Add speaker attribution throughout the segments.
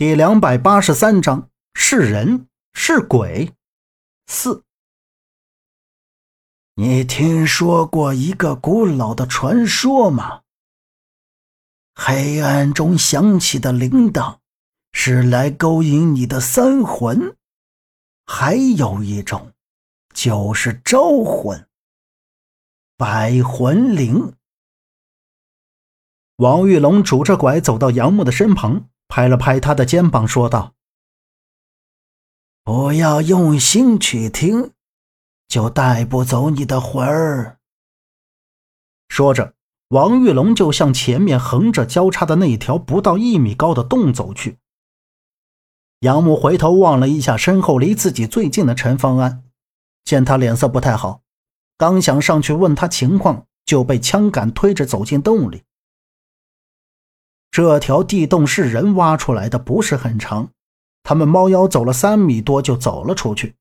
Speaker 1: 第两百八十三章是人是鬼四。
Speaker 2: 你听说过一个古老的传说吗？黑暗中响起的铃铛是来勾引你的三魂，还有一种就是招魂。百魂铃。
Speaker 1: 王玉龙拄着拐走到杨木的身旁。拍了拍他的肩膀，说道：“
Speaker 2: 不要用心去听，就带不走你的魂儿。”
Speaker 1: 说着，王玉龙就向前面横着交叉的那条不到一米高的洞走去。杨木回头望了一下身后离自己最近的陈方安，见他脸色不太好，刚想上去问他情况，就被枪杆推着走进洞里。这条地洞是人挖出来的，不是很长。他们猫腰走了三米多就走了出去。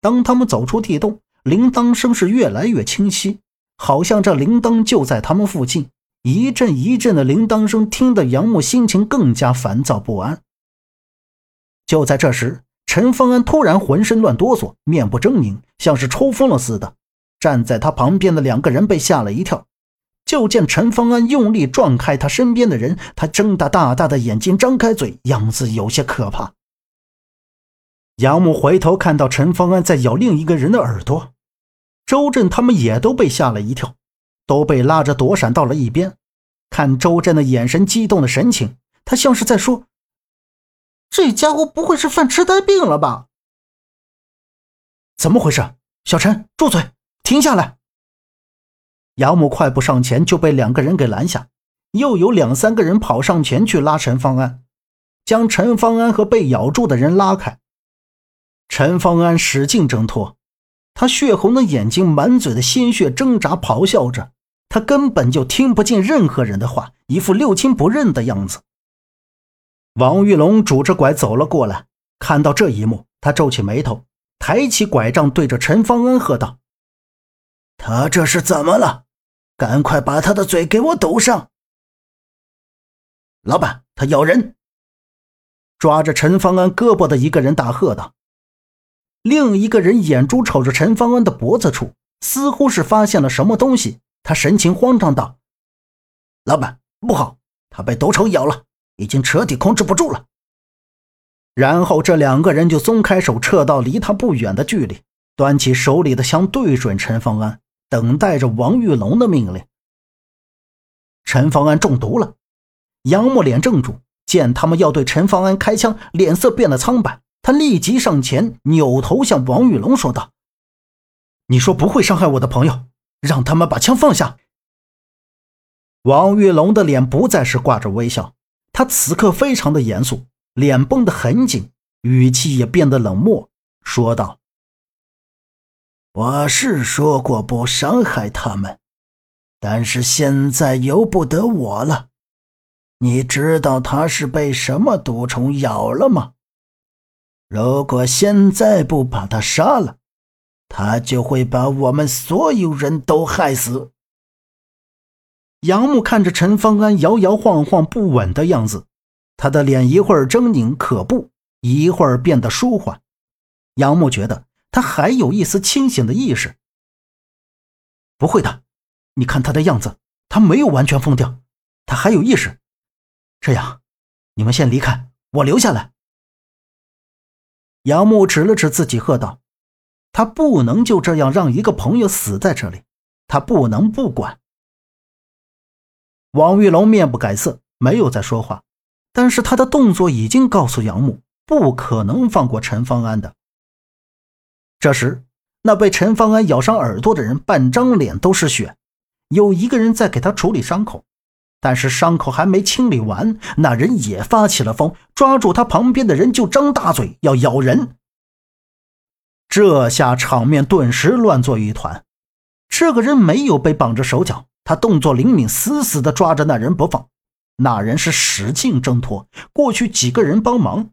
Speaker 1: 当他们走出地洞，铃铛声是越来越清晰，好像这铃铛就在他们附近。一阵一阵的铃铛声，听得杨木心情更加烦躁不安。就在这时，陈方安突然浑身乱哆嗦，面部狰狞，像是抽风了似的。站在他旁边的两个人被吓了一跳。就见陈方安用力撞开他身边的人，他睁大大大的眼睛，张开嘴，样子有些可怕。杨木回头看到陈方安在咬另一个人的耳朵，周震他们也都被吓了一跳，都被拉着躲闪到了一边。看周震的眼神激动的神情，他像是在说：“
Speaker 3: 这家伙不会是犯痴呆病了吧？”
Speaker 1: 怎么回事？小陈，住嘴，停下来！杨母快步上前，就被两个人给拦下。又有两三个人跑上前去拉陈方安，将陈方安和被咬住的人拉开。陈方安使劲挣脱，他血红的眼睛满嘴的鲜血，挣扎咆哮着。他根本就听不进任何人的话，一副六亲不认的样子。王玉龙拄着拐走了过来，看到这一幕，他皱起眉头，抬起拐杖，对着陈方安喝道。
Speaker 2: 他这是怎么了？赶快把他的嘴给我堵上！
Speaker 1: 老板，他咬人！抓着陈方安胳膊的一个人大喝道。另一个人眼珠瞅着陈方安的脖子处，似乎是发现了什么东西，他神情慌张道：“老板，不好，他被斗虫咬了，已经彻底控制不住了。”然后这两个人就松开手，撤到离他不远的距离，端起手里的枪对准陈方安。等待着王玉龙的命令。陈方安中毒了，杨木脸怔住，见他们要对陈方安开枪，脸色变得苍白。他立即上前，扭头向王玉龙说道：“你说不会伤害我的朋友，让他们把枪放下。”王玉龙的脸不再是挂着微笑，他此刻非常的严肃，脸绷得很紧，语气也变得冷漠，说道。
Speaker 2: 我是说过不伤害他们，但是现在由不得我了。你知道他是被什么毒虫咬了吗？如果现在不把他杀了，他就会把我们所有人都害死。
Speaker 1: 杨木看着陈方安摇摇晃晃不稳的样子，他的脸一会儿狰狞可怖，一会儿变得舒缓。杨木觉得。他还有一丝清醒的意识，不会的，你看他的样子，他没有完全疯掉，他还有意识。这样，你们先离开，我留下来。杨木指了指自己，喝道：“他不能就这样让一个朋友死在这里，他不能不管。”王玉龙面不改色，没有再说话，但是他的动作已经告诉杨木，不可能放过陈方安的。这时，那被陈方安咬伤耳朵的人半张脸都是血，有一个人在给他处理伤口，但是伤口还没清理完，那人也发起了疯，抓住他旁边的人就张大嘴要咬人。这下场面顿时乱作一团。这个人没有被绑着手脚，他动作灵敏，死死地抓着那人不放。那人是使劲挣脱，过去几个人帮忙。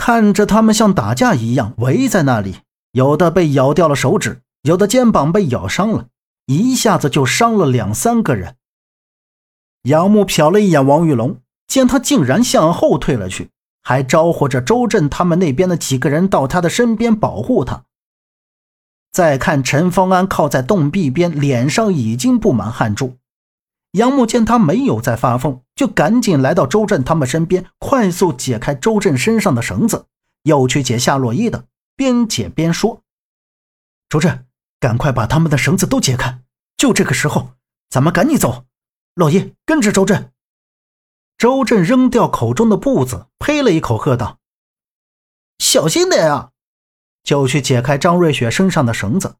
Speaker 1: 看着他们像打架一样围在那里，有的被咬掉了手指，有的肩膀被咬伤了，一下子就伤了两三个人。杨木瞟了一眼王玉龙，见他竟然向后退了去，还招呼着周震他们那边的几个人到他的身边保护他。再看陈方安靠在洞壁边，脸上已经布满汗珠。杨木见他没有再发疯，就赶紧来到周震他们身边，快速解开周震身上的绳子，又去解夏洛伊的，边解边说：“周震，赶快把他们的绳子都解开！就这个时候，咱们赶紧走。洛伊，跟着周震。”周震扔掉口中的布子，呸了一口，喝道：“
Speaker 3: 小心点啊！”
Speaker 1: 就去解开张瑞雪身上的绳子。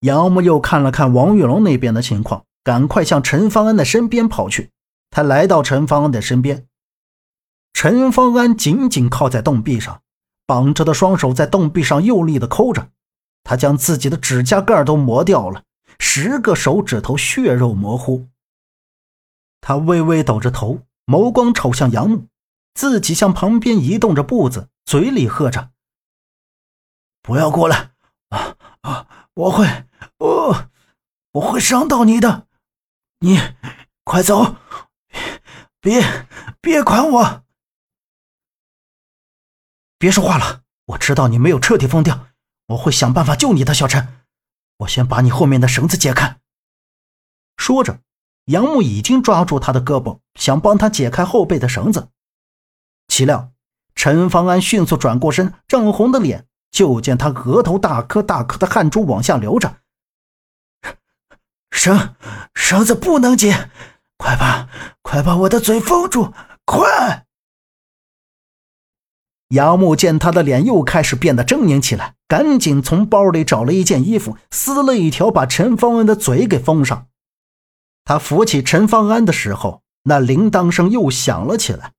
Speaker 1: 杨木又看了看王玉龙那边的情况，赶快向陈方安的身边跑去。他来到陈方安的身边，陈方安紧紧靠在洞壁上，绑着的双手在洞壁上用力的抠着。他将自己的指甲盖都磨掉了，十个手指头血肉模糊。他微微抖着头，眸光瞅向杨木，自己向旁边移动着步子，嘴里喝着。
Speaker 2: 不要过来！啊啊！我会，我我会伤到你的。你快走！别别管我！
Speaker 1: 别说话了！我知道你没有彻底疯掉，我会想办法救你的，小陈。我先把你后面的绳子解开。说着，杨木已经抓住他的胳膊，想帮他解开后背的绳子。岂料陈方安迅速转过身，涨红的脸。就见他额头大颗大颗的汗珠往下流着，
Speaker 2: 绳绳子不能解，快把快把我的嘴封住，快！
Speaker 1: 杨木见他的脸又开始变得狰狞起来，赶紧从包里找了一件衣服，撕了一条，把陈方安的嘴给封上。他扶起陈方安的时候，那铃铛声又响了起来。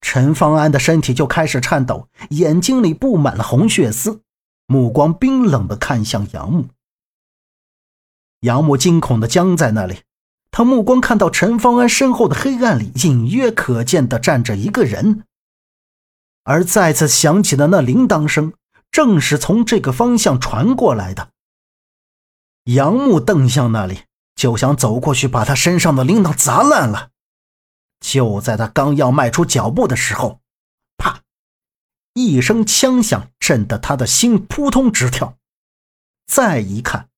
Speaker 1: 陈方安的身体就开始颤抖，眼睛里布满了红血丝，目光冰冷的看向杨木。杨木惊恐的僵在那里，他目光看到陈方安身后的黑暗里隐约可见的站着一个人，而再次响起的那铃铛声，正是从这个方向传过来的。杨木瞪向那里，就想走过去把他身上的铃铛砸烂了。就在他刚要迈出脚步的时候，啪！一声枪响，震得他的心扑通直跳。再一看，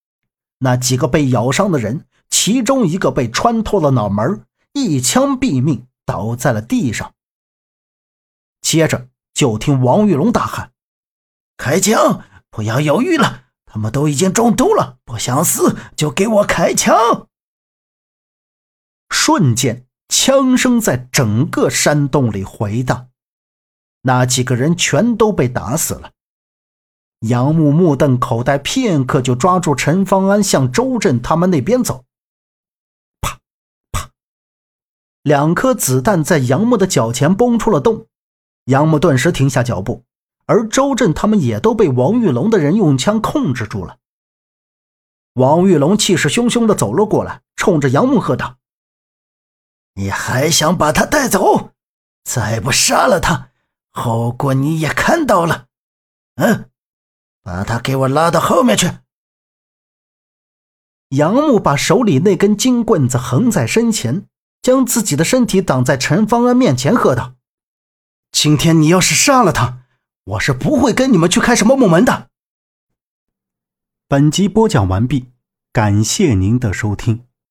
Speaker 1: 那几个被咬伤的人，其中一个被穿透了脑门，一枪毙命，倒在了地上。接着就听王玉龙大喊：“
Speaker 2: 开枪！不要犹豫了，他们都已经中毒了，不想死就给我开枪！”
Speaker 1: 瞬间。枪声在整个山洞里回荡，那几个人全都被打死了。杨木目瞪口呆，片刻就抓住陈方安，向周震他们那边走。啪啪，两颗子弹在杨木的脚前崩出了洞，杨木顿时停下脚步，而周震他们也都被王玉龙的人用枪控制住了。王玉龙气势汹汹地走了过来，冲着杨木喝道。
Speaker 2: 你还想把他带走？再不杀了他，后果你也看到了。嗯，把他给我拉到后面去。
Speaker 1: 杨木把手里那根金棍子横在身前，将自己的身体挡在陈方安面前，喝道：“今天你要是杀了他，我是不会跟你们去开什么木门的。”本集播讲完毕，感谢您的收听。